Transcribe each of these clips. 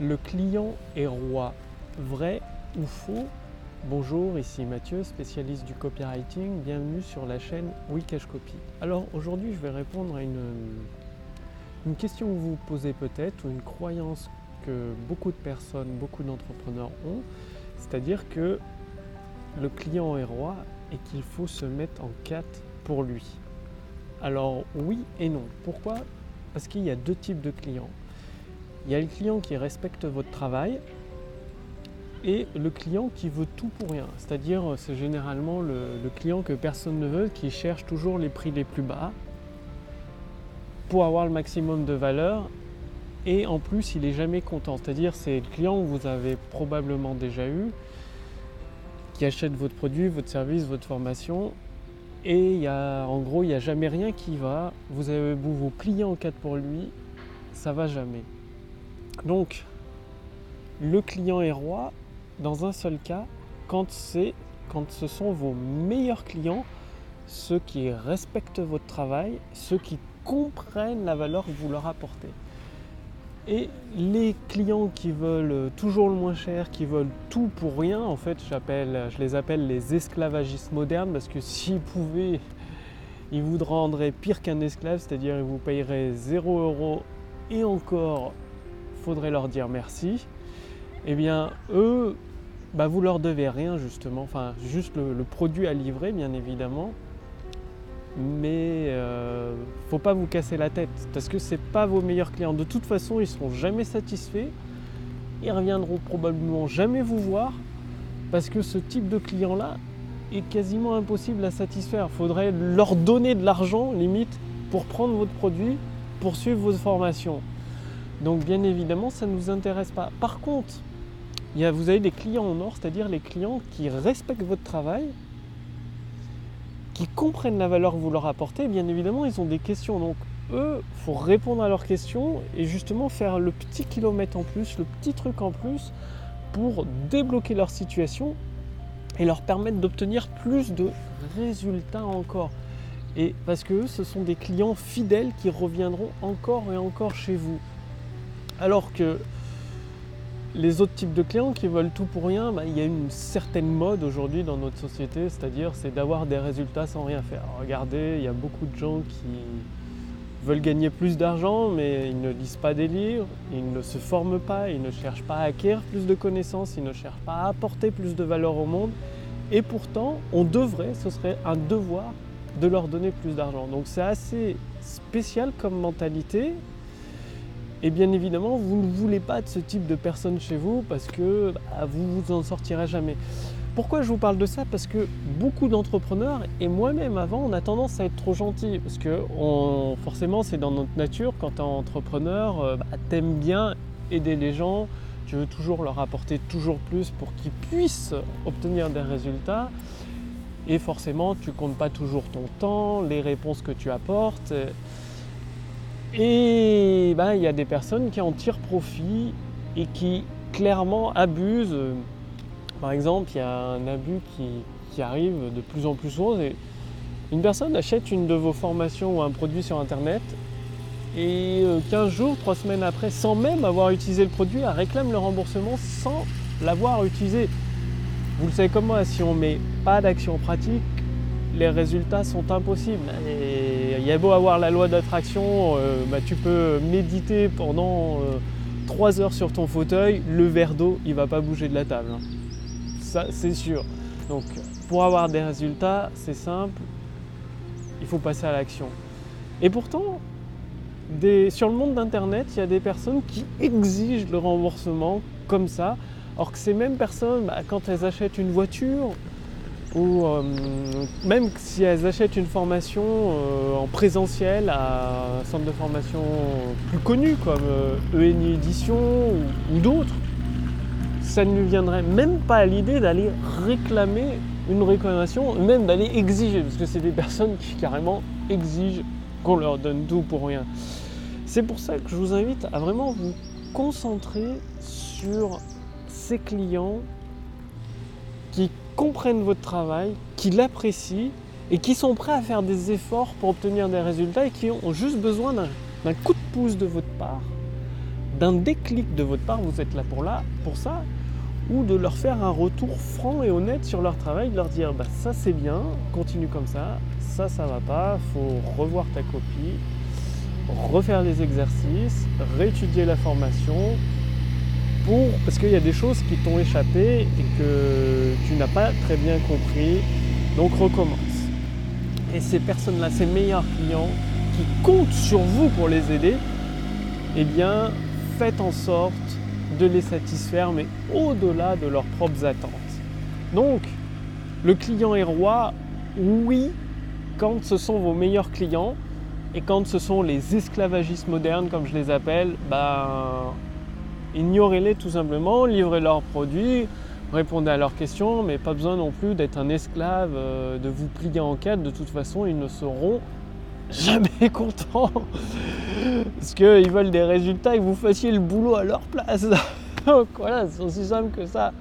Le client est roi, vrai ou faux? Bonjour, ici Mathieu, spécialiste du copywriting. Bienvenue sur la chaîne Wikash Copy. Alors aujourd'hui, je vais répondre à une, une question que vous vous posez peut-être ou une croyance que beaucoup de personnes, beaucoup d'entrepreneurs ont, c'est-à-dire que le client est roi et qu'il faut se mettre en quatre pour lui. Alors oui et non. Pourquoi? Parce qu'il y a deux types de clients. Il y a le client qui respecte votre travail et le client qui veut tout pour rien. C'est-à-dire c'est généralement le, client que personne ne veut, qui cherche toujours les prix les plus bas pour avoir le maximum de valeur et en plus il est jamais content. C'est-à-dire c'est le client que vous avez probablement déjà eu, qui achète votre produit, votre service, votre formation et y a, en gros il n'y a jamais rien qui va. Vous avez vous vous pliez en quatre pour lui, ça va jamais. Donc le client est roi dans un seul cas quand ce sont vos meilleurs clients, ceux qui respectent votre travail, ceux qui comprennent la valeur que vous leur apportez. Et les clients qui veulent toujours le moins cher, qui veulent tout pour rien, en fait, je les appelle les esclavagistes modernes parce que s'ils pouvaient, ils vous rendraient pire qu'un esclave, c'est-à-dire ils vous payeraient 0 euros et encore, faudrait leur dire merci. Eh bien, eux, bah, vous leur devez rien justement, enfin juste le, produit à livrer, bien évidemment mais euh, faut pas vous casser la tête parce que c'est pas vos meilleurs clients. De toute façon, ils seront jamais satisfaits. Ils reviendront probablement jamais vous voir parce que ce type de client là est quasiment impossible à satisfaire. Faudrait leur donner de l'argent limite pour prendre votre produit, pour suivre vos formations. Donc bien évidemment, ça ne nous intéresse pas. Par contre, vous avez des clients en or, c'est-à-dire les clients qui respectent votre travail, qui comprennent la valeur que vous leur apportez, bien évidemment, ils ont des questions. Donc, eux, il faut répondre à leurs questions et justement faire le petit kilomètre en plus, le petit truc en plus pour débloquer leur situation et leur permettre d'obtenir plus de résultats encore. Et parce que ce sont des clients fidèles qui reviendront encore et encore chez vous. Alors que les autres types de clients qui veulent tout pour rien, bah, il y a une certaine mode aujourd'hui dans notre société, c'est-à-dire c'est d'avoir des résultats sans rien faire. regardez, il y a beaucoup de gens qui veulent gagner plus d'argent, mais ils ne lisent pas des livres, ils ne se forment pas, ils ne cherchent pas à acquérir plus de connaissances, ils ne cherchent pas à apporter plus de valeur au monde. Et pourtant, on devrait, ce serait un devoir de leur donner plus d'argent. Donc c'est assez spécial comme mentalité, et bien évidemment, vous ne voulez pas de ce type de personnes chez vous parce que bah, vous vous en sortirez jamais. Pourquoi je vous parle de ça? Parce que beaucoup d'entrepreneurs, et moi-même avant, on a tendance à être trop gentil. Parce que forcément, c'est dans notre nature, quand tu es entrepreneur, euh, bah, tu aimes bien aider les gens, tu veux toujours leur apporter toujours plus pour qu'ils puissent obtenir des résultats. Et forcément, tu comptes pas toujours ton temps, les réponses que tu apportes. Ben, il y a des personnes qui en tirent profit et qui clairement abusent. Par exemple, il y a un abus qui, arrive de plus en plus souvent. Une personne achète une de vos formations ou un produit sur Internet et 15 euh, jours, 3 semaines après, sans même avoir utilisé le produit, elle réclame le remboursement sans l'avoir utilisé. Vous le savez comme moi, si on ne met pas d'action pratique, les résultats sont impossibles. Et il y a beau avoir la loi d'attraction, euh, bah, tu peux méditer pendant euh, trois 3 heures sur ton fauteuil, le verre d'eau, il va pas bouger de la table. Hein. Ça, c'est sûr. Donc, pour avoir des résultats, c'est simple, il faut passer à l'action. Et pourtant, sur le monde d'Internet, il y a des personnes qui exigent le remboursement comme ça, alors que ces mêmes personnes, bah, quand elles achètent une voiture ou euh, même si elles achètent une formation euh, en présentiel à un centre de formation plus connu comme ENI euh, e Édition ou, d'autres, ça ne lui viendrait même pas à l'idée d'aller réclamer une réclamation, même d'aller exiger, parce que c'est des personnes qui carrément exigent qu'on leur donne tout pour rien. C'est pour ça que je vous invite à vraiment vous concentrer sur ces clients qui comprennent votre travail, qui l'apprécient et qui sont prêts à faire des efforts pour obtenir des résultats et qui ont juste besoin d'un coup de pouce de votre part d'un déclic de votre part, vous êtes là pour, là pour ça, ou de leur faire un retour franc et honnête sur leur travail, de leur dire bah, ça c'est bien, continue comme ça, ça ça va pas, faut revoir ta copie, refaire les exercices, réétudier la formation, parce qu'il y a des choses qui t'ont échappé et que tu n'as pas très bien compris, donc recommence. Et ces personnes-là, ces meilleurs clients qui comptent sur vous pour les aider, eh bien, faites en sorte de les satisfaire, mais au-delà de leurs propres attentes. Donc, le client est roi, oui, quand ce sont vos meilleurs clients, et quand ce sont les esclavagistes modernes, comme je les appelle, ben, ignorez-les tout simplement, livrez leurs produits, répondez à leurs questions, mais pas besoin non plus d'être un esclave, euh, de vous plier en quatre. De toute façon, ils ne seront jamais contents. Parce qu'ils veulent des résultats et que vous fassiez le boulot à leur place. Voilà, c'est aussi simple que ça.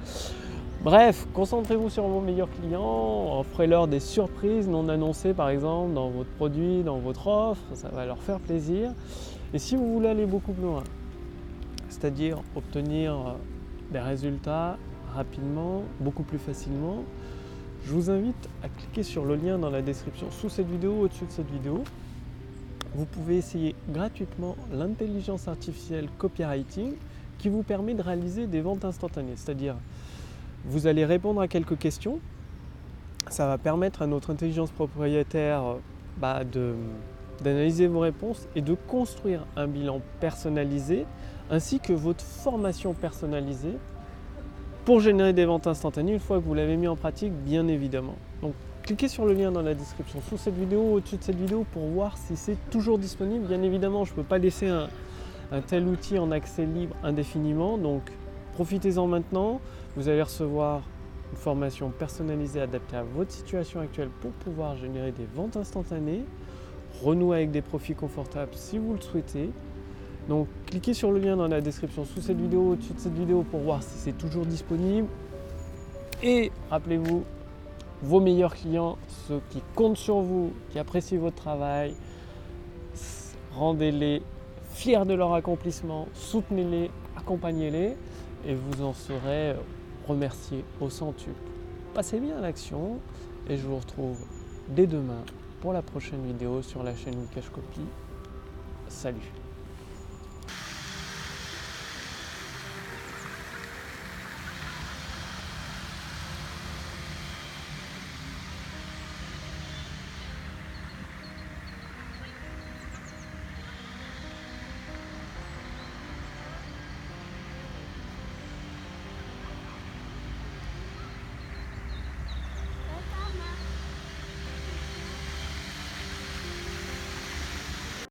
Bref, concentrez-vous sur vos meilleurs clients, offrez-leur des surprises non annoncées par exemple dans votre produit, dans votre offre, ça va leur faire plaisir. Et si vous voulez aller beaucoup plus loin, c'est-à-dire obtenir des résultats rapidement, beaucoup plus facilement, je vous invite à cliquer sur le lien dans la description sous cette vidéo, au-dessus de cette vidéo. Vous pouvez essayer gratuitement l'intelligence artificielle copywriting qui vous permet de réaliser des ventes instantanées. C'est-à-dire, vous allez répondre à quelques questions. Ça va permettre à notre intelligence propriétaire bah, d'analyser vos réponses et de construire un bilan personnalisé ainsi que votre formation personnalisée pour générer des ventes instantanées une fois que vous l'avez mis en pratique, bien évidemment. Donc, cliquez sur le lien dans la description sous cette vidéo, au-dessus de cette vidéo, pour voir si c'est toujours disponible. Bien évidemment, je ne peux pas laisser un, tel outil en accès libre indéfiniment, donc profitez-en maintenant. Vous allez recevoir une formation personnalisée adaptée à votre situation actuelle pour pouvoir générer des ventes instantanées, renouer avec des profits confortables si vous le souhaitez. Donc cliquez sur le lien dans la description sous cette vidéo, au-dessus de cette vidéo pour voir si c'est toujours disponible. Et rappelez-vous, vos meilleurs clients, ceux qui comptent sur vous, qui apprécient votre travail, rendez-les fiers de leur accomplissement, soutenez-les, accompagnez-les et vous en serez remerciés au centuple. Passez bien à l'action et je vous retrouve dès demain pour la prochaine vidéo sur la chaîne Wikash Copy. Salut